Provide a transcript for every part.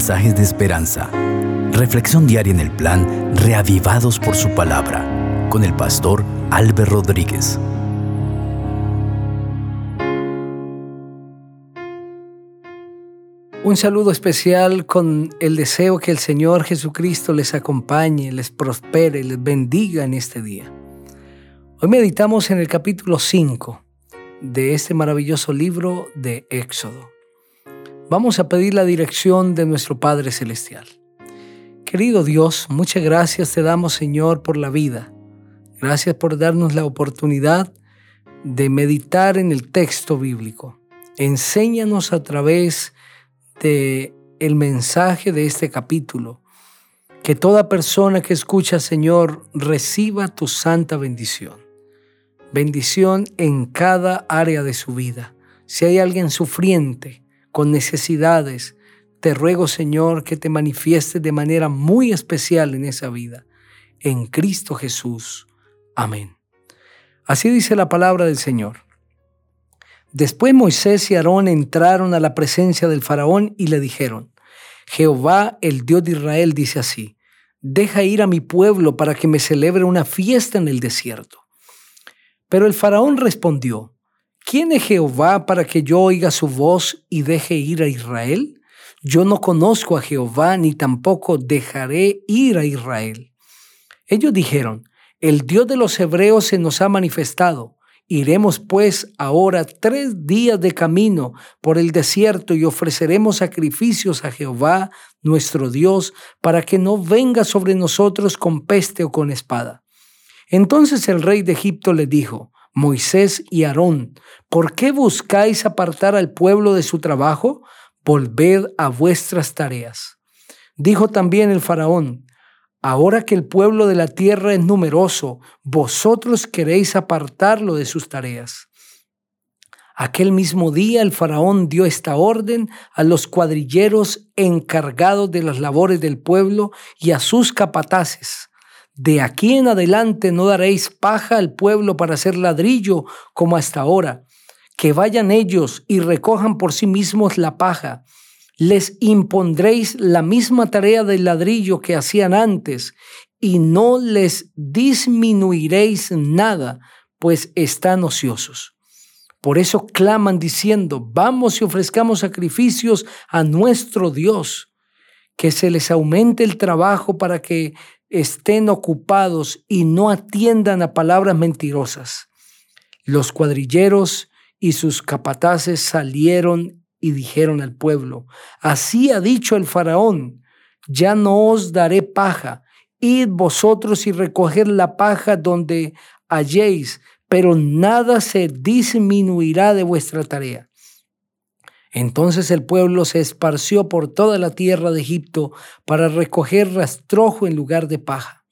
mensajes de esperanza. Reflexión diaria en el plan Reavivados por su palabra con el pastor Álvaro Rodríguez. Un saludo especial con el deseo que el Señor Jesucristo les acompañe, les prospere, les bendiga en este día. Hoy meditamos en el capítulo 5 de este maravilloso libro de Éxodo. Vamos a pedir la dirección de nuestro Padre Celestial. Querido Dios, muchas gracias te damos Señor por la vida. Gracias por darnos la oportunidad de meditar en el texto bíblico. Enséñanos a través de el mensaje de este capítulo que toda persona que escucha, Señor, reciba tu santa bendición bendición en cada área de su vida. Si hay alguien sufriente, con necesidades, te ruego Señor que te manifiestes de manera muy especial en esa vida. En Cristo Jesús. Amén. Así dice la palabra del Señor. Después Moisés y Aarón entraron a la presencia del faraón y le dijeron, Jehová, el Dios de Israel, dice así, deja ir a mi pueblo para que me celebre una fiesta en el desierto. Pero el faraón respondió, ¿quién es Jehová para que yo oiga su voz y deje ir a Israel? Yo no conozco a Jehová ni tampoco dejaré ir a Israel. Ellos dijeron, el Dios de los hebreos se nos ha manifestado. Iremos pues ahora tres días de camino por el desierto y ofreceremos sacrificios a Jehová, nuestro Dios, para que no venga sobre nosotros con peste o con espada. Entonces el rey de Egipto le dijo, Moisés y Aarón, ¿por qué buscáis apartar al pueblo de su trabajo? Volved a vuestras tareas. Dijo también el faraón, ahora que el pueblo de la tierra es numeroso, vosotros queréis apartarlo de sus tareas. Aquel mismo día el faraón dio esta orden a los cuadrilleros encargados de las labores del pueblo y a sus capataces de aquí en adelante no daréis paja al pueblo para hacer ladrillo como hasta ahora. Que vayan ellos y recojan por sí mismos la paja. Les impondréis la misma tarea del ladrillo que hacían antes y no les disminuiréis nada, pues están ociosos. Por eso claman diciendo, vamos y ofrezcamos sacrificios a nuestro Dios, que se les aumente el trabajo para que estén ocupados y no atiendan a palabras mentirosas. Los cuadrilleros y sus capataces salieron y dijeron al pueblo, así ha dicho el faraón, ya no os daré paja, id vosotros y recoger la paja donde halléis, pero nada se disminuirá de vuestra tarea. Entonces el pueblo se esparció por toda la tierra de Egipto para recoger rastrojo en lugar de paja.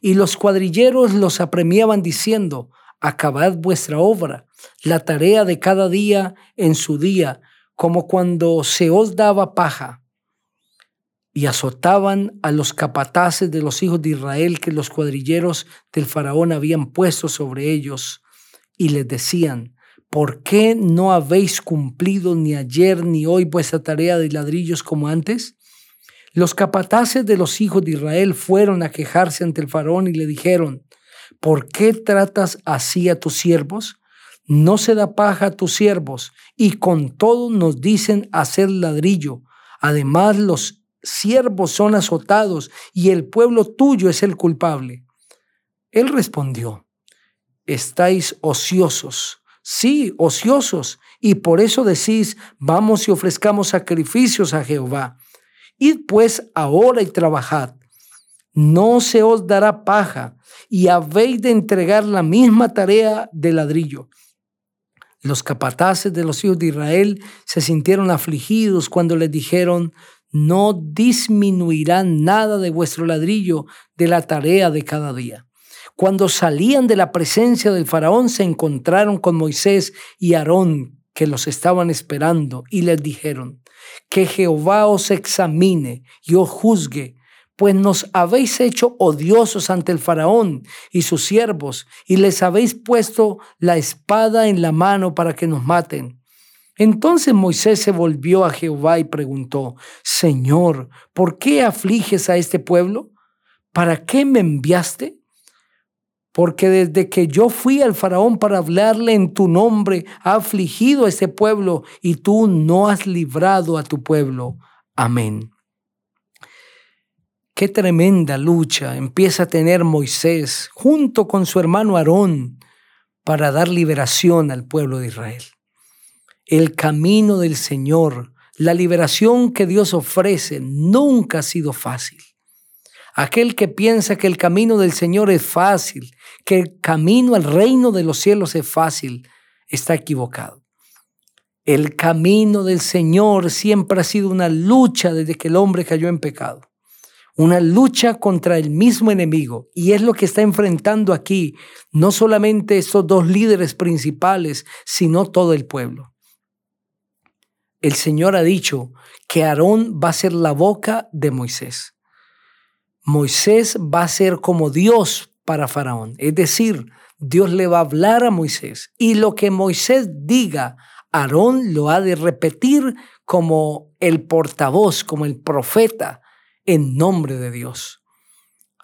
Y los cuadrilleros los apremiaban diciendo, acabad vuestra obra, la tarea de cada día en su día, como cuando se os daba paja. Y azotaban a los capataces de los hijos de Israel que los cuadrilleros del faraón habían puesto sobre ellos, y les decían, ¿por qué no habéis cumplido ni ayer ni hoy vuestra tarea de ladrillos como antes? Los capataces de los hijos de Israel fueron a quejarse ante el faraón y le dijeron, ¿por qué tratas así a tus siervos? No se da paja a tus siervos y con todo nos dicen hacer ladrillo. Además los siervos son azotados y el pueblo tuyo es el culpable. Él respondió, estáis ociosos sí, ociosos, y por eso decís, vamos y ofrezcamos sacrificios a Jehová. Id pues ahora y trabajad. No se os dará paja, y habéis de entregar la misma tarea de ladrillo. Los capataces de los hijos de Israel se sintieron afligidos cuando les dijeron, no disminuirá nada de vuestro ladrillo de la tarea de cada día. Cuando salían de la presencia del faraón se encontraron con Moisés y Aarón que los estaban esperando y les dijeron, que Jehová os examine y os juzgue, pues nos habéis hecho odiosos ante el faraón y sus siervos y les habéis puesto la espada en la mano para que nos maten. Entonces Moisés se volvió a Jehová y preguntó, Señor, ¿por qué afliges a este pueblo? ¿Para qué me enviaste? Porque desde que yo fui al faraón para hablarle en tu nombre, ha afligido a este pueblo y tú no has librado a tu pueblo. Amén. Qué tremenda lucha empieza a tener Moisés junto con su hermano Aarón para dar liberación al pueblo de Israel el camino del Señor, la liberación que Dios ofrece, nunca ha sido fácil. Aquel que piensa que el camino del Señor es fácil, que el camino al reino de los cielos es fácil, está equivocado. El camino del Señor siempre ha sido una lucha desde que el hombre cayó en pecado. Una lucha contra el mismo enemigo. Y es lo que está enfrentando aquí no solamente estos dos líderes principales, sino todo el pueblo el Señor ha dicho que Aarón va a ser la boca de Moisés. Moisés va a ser como Dios para Faraón. Es decir, Dios le va a hablar a Moisés y lo que Moisés diga, Aarón lo ha de repetir como el portavoz, como el profeta en nombre de Dios.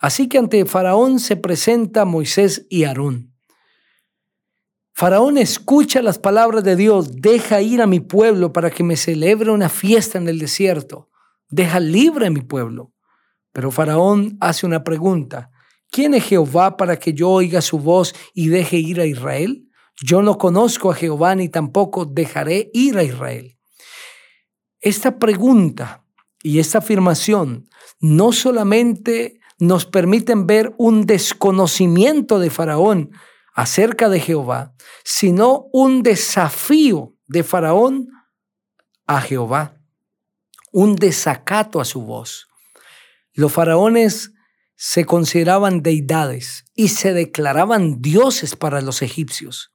Así que ante Faraón se presenta Moisés y Aarón. Faraón escucha las palabras de Dios, deja ir a mi pueblo para que me celebre una fiesta en el desierto, deja libre a mi pueblo. Pero Faraón hace una pregunta, ¿quién es Jehová para que yo oiga su voz y deje ir a Israel? Yo no conozco a Jehová ni tampoco dejaré ir a Israel. Esta pregunta y esta afirmación no solamente nos permiten ver un desconocimiento de Faraón, acerca de Jehová, sino un desafío de Faraón a Jehová, un desacato a su voz. Los faraones se consideraban deidades y se declaraban dioses para los egipcios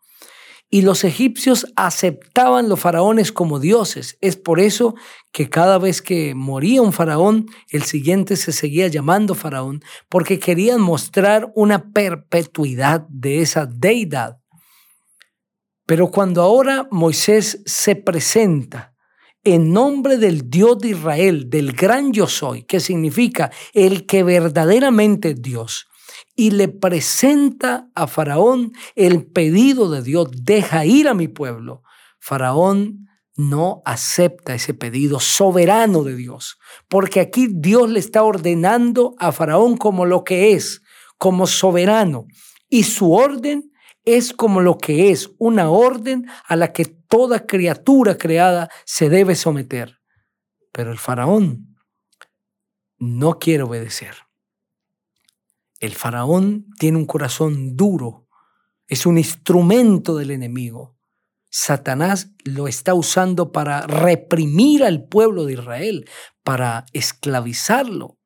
y los egipcios aceptaban los faraones como dioses. Es por eso que cada vez que moría un faraón, el siguiente se seguía llamando faraón, porque querían mostrar una perpetuidad de esa deidad. Pero cuando ahora Moisés se presenta en nombre del Dios de Israel, del gran yo soy, que significa el que verdaderamente es Dios, y le presenta a Faraón el pedido de Dios, deja ir a mi pueblo. Faraón no acepta ese pedido soberano de Dios, porque aquí Dios le está ordenando a Faraón como lo que es, como soberano, y su orden es como lo que es, una orden a la que toda criatura creada se debe someter. Pero el faraón no quiere obedecer. El faraón tiene un corazón duro, es un instrumento del enemigo. Satanás lo está usando para reprimir al pueblo de Israel, para esclavizarlo.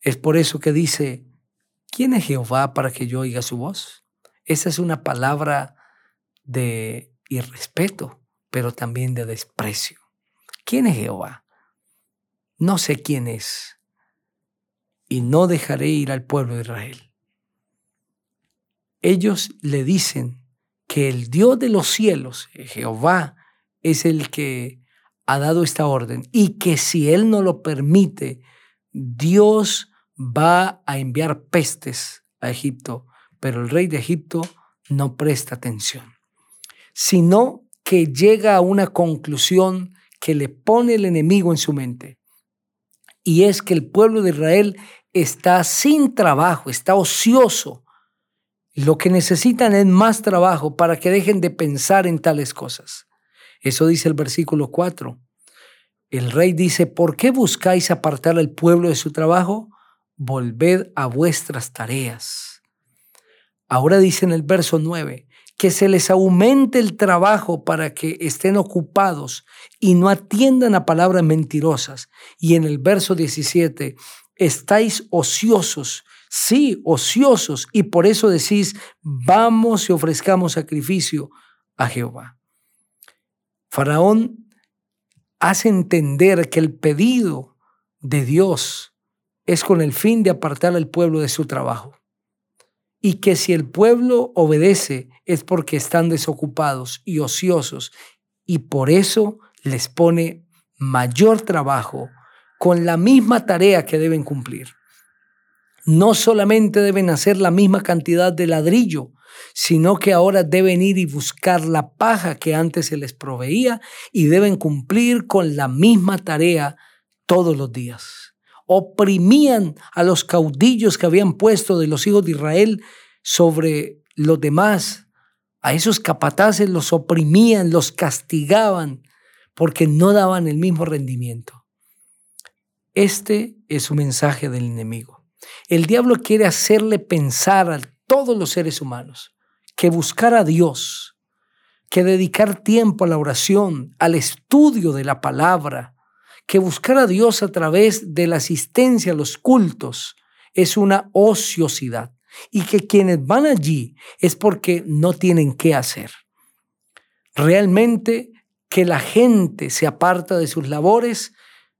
Es por eso que dice, ¿quién es Jehová para que yo oiga su voz? Esa es una palabra de irrespeto, pero también de desprecio. ¿Quién es Jehová? No sé quién es y no dejaré ir al pueblo de Israel. Ellos le dicen que el Dios de los cielos, Jehová, es el que ha dado esta orden y que si Él no lo permite, Dios va a enviar pestes a Egipto, pero el rey de Egipto no presta atención, sino que llega a una conclusión que le pone el enemigo en su mente, y es que el pueblo de Israel está sin trabajo, está ocioso. Lo que necesitan es más trabajo para que dejen de pensar en tales cosas. Eso dice el versículo 4. El rey dice, ¿por qué buscáis apartar al pueblo de su trabajo? Volved a vuestras tareas. Ahora dice en el verso 9, que se les aumente el trabajo para que estén ocupados y no atiendan a palabras mentirosas. Y en el verso 17, estáis ociosos, sí, ociosos, y por eso decís, vamos y ofrezcamos sacrificio a Jehová. Faraón hace entender que el pedido de Dios es con el fin de apartar al pueblo de su trabajo. Y que si el pueblo obedece es porque están desocupados y ociosos y por eso les pone mayor trabajo con la misma tarea que deben cumplir. No solamente deben hacer la misma cantidad de ladrillo, sino que ahora deben ir y buscar la paja que antes se les proveía y deben cumplir con la misma tarea todos los días. Oprimían a los caudillos que habían puesto de los hijos de Israel sobre los demás. A esos capataces los oprimían, los castigaban, porque no daban el mismo rendimiento. Este es un mensaje del enemigo. El diablo quiere hacerle pensar a todos los seres humanos que buscar a Dios, que dedicar tiempo a la oración, al estudio de la palabra, que buscar a Dios a través de la asistencia a los cultos es una ociosidad y que quienes van allí es porque no tienen qué hacer. Realmente que la gente se aparta de sus labores,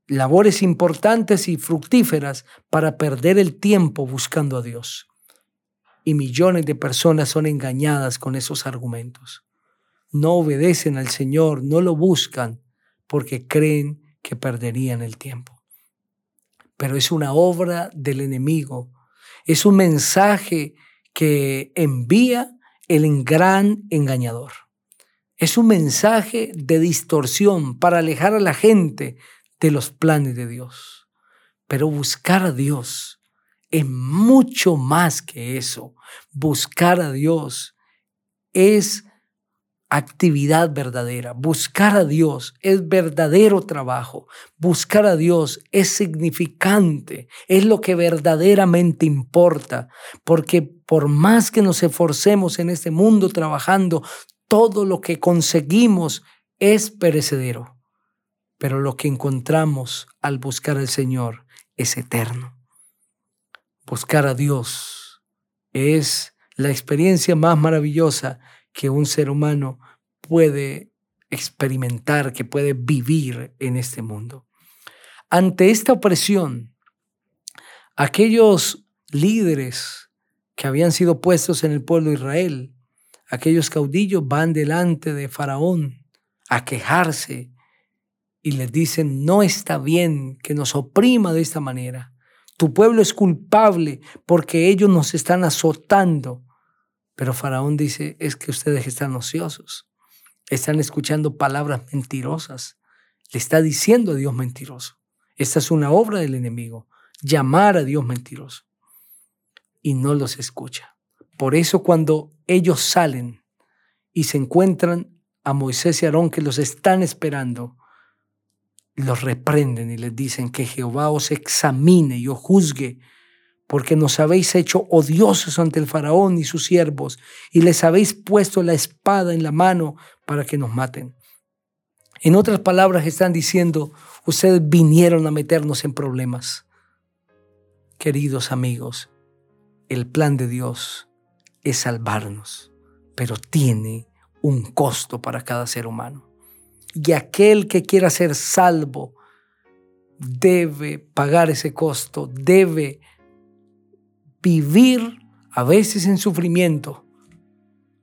labores importantes y fructíferas para perder el tiempo buscando a Dios. Y millones de personas son engañadas con esos argumentos. No obedecen al Señor, no lo buscan porque creen que perderían el tiempo. Pero es una obra del enemigo es un mensaje que envía el gran engañador. Es un mensaje de distorsión para alejar a la gente de los planes de Dios. Pero buscar a Dios es mucho más que eso. Buscar a Dios es actividad verdadera. Buscar a Dios es verdadero trabajo. Buscar a Dios es significante, es lo que verdaderamente importa, porque por más que nos esforcemos en este mundo trabajando, todo lo que conseguimos es perecedero. Pero lo que encontramos al buscar al Señor es eterno. Buscar a Dios es la experiencia más maravillosa que un ser humano puede experimentar, que puede vivir en este mundo. Ante esta opresión, aquellos líderes que habían sido puestos en el pueblo de Israel, aquellos caudillos van delante de Faraón a quejarse y les dicen, no está bien que nos oprima de esta manera. Tu pueblo es culpable porque ellos nos están azotando. Pero Faraón dice, es que ustedes están ociosos, están escuchando palabras mentirosas, le está diciendo a Dios mentiroso. Esta es una obra del enemigo, llamar a Dios mentiroso. Y no los escucha. Por eso cuando ellos salen y se encuentran a Moisés y Aarón que los están esperando, los reprenden y les dicen que Jehová os examine y os juzgue porque nos habéis hecho odiosos ante el faraón y sus siervos, y les habéis puesto la espada en la mano para que nos maten. En otras palabras, están diciendo, ustedes vinieron a meternos en problemas. Queridos amigos, el plan de Dios es salvarnos, pero tiene un costo para cada ser humano. Y aquel que quiera ser salvo debe pagar ese costo, debe vivir a veces en sufrimiento.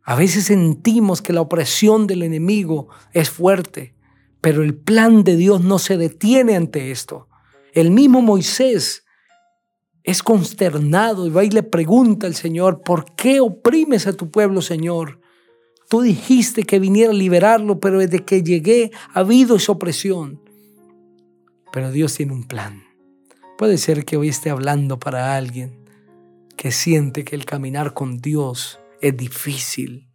A veces sentimos que la opresión del enemigo es fuerte, pero el plan de Dios no se detiene ante esto. El mismo Moisés es consternado y va y le pregunta al Señor, ¿por qué oprimes a tu pueblo, Señor? Tú dijiste que viniera a liberarlo, pero desde que llegué ha habido esa opresión. Pero Dios tiene un plan. Puede ser que hoy esté hablando para alguien que siente que el caminar con Dios es difícil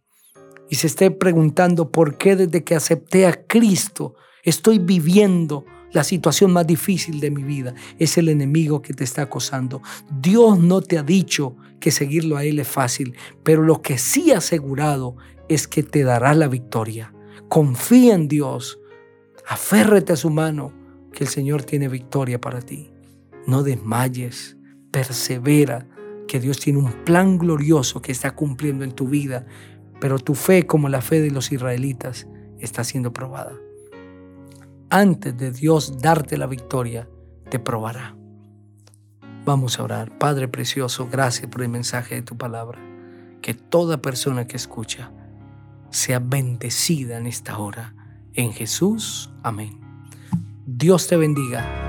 y se esté preguntando por qué desde que acepté a Cristo estoy viviendo la situación más difícil de mi vida. Es el enemigo que te está acosando. Dios no te ha dicho que seguirlo a Él es fácil, pero lo que sí ha asegurado es que te dará la victoria. Confía en Dios, aférrate a su mano, que el Señor tiene victoria para ti. No desmayes, persevera que Dios tiene un plan glorioso que está cumpliendo en tu vida, pero tu fe, como la fe de los israelitas, está siendo probada. Antes de Dios darte la victoria, te probará. Vamos a orar. Padre precioso, gracias por el mensaje de tu palabra. Que toda persona que escucha sea bendecida en esta hora En Jesús, amén. Dios te bendiga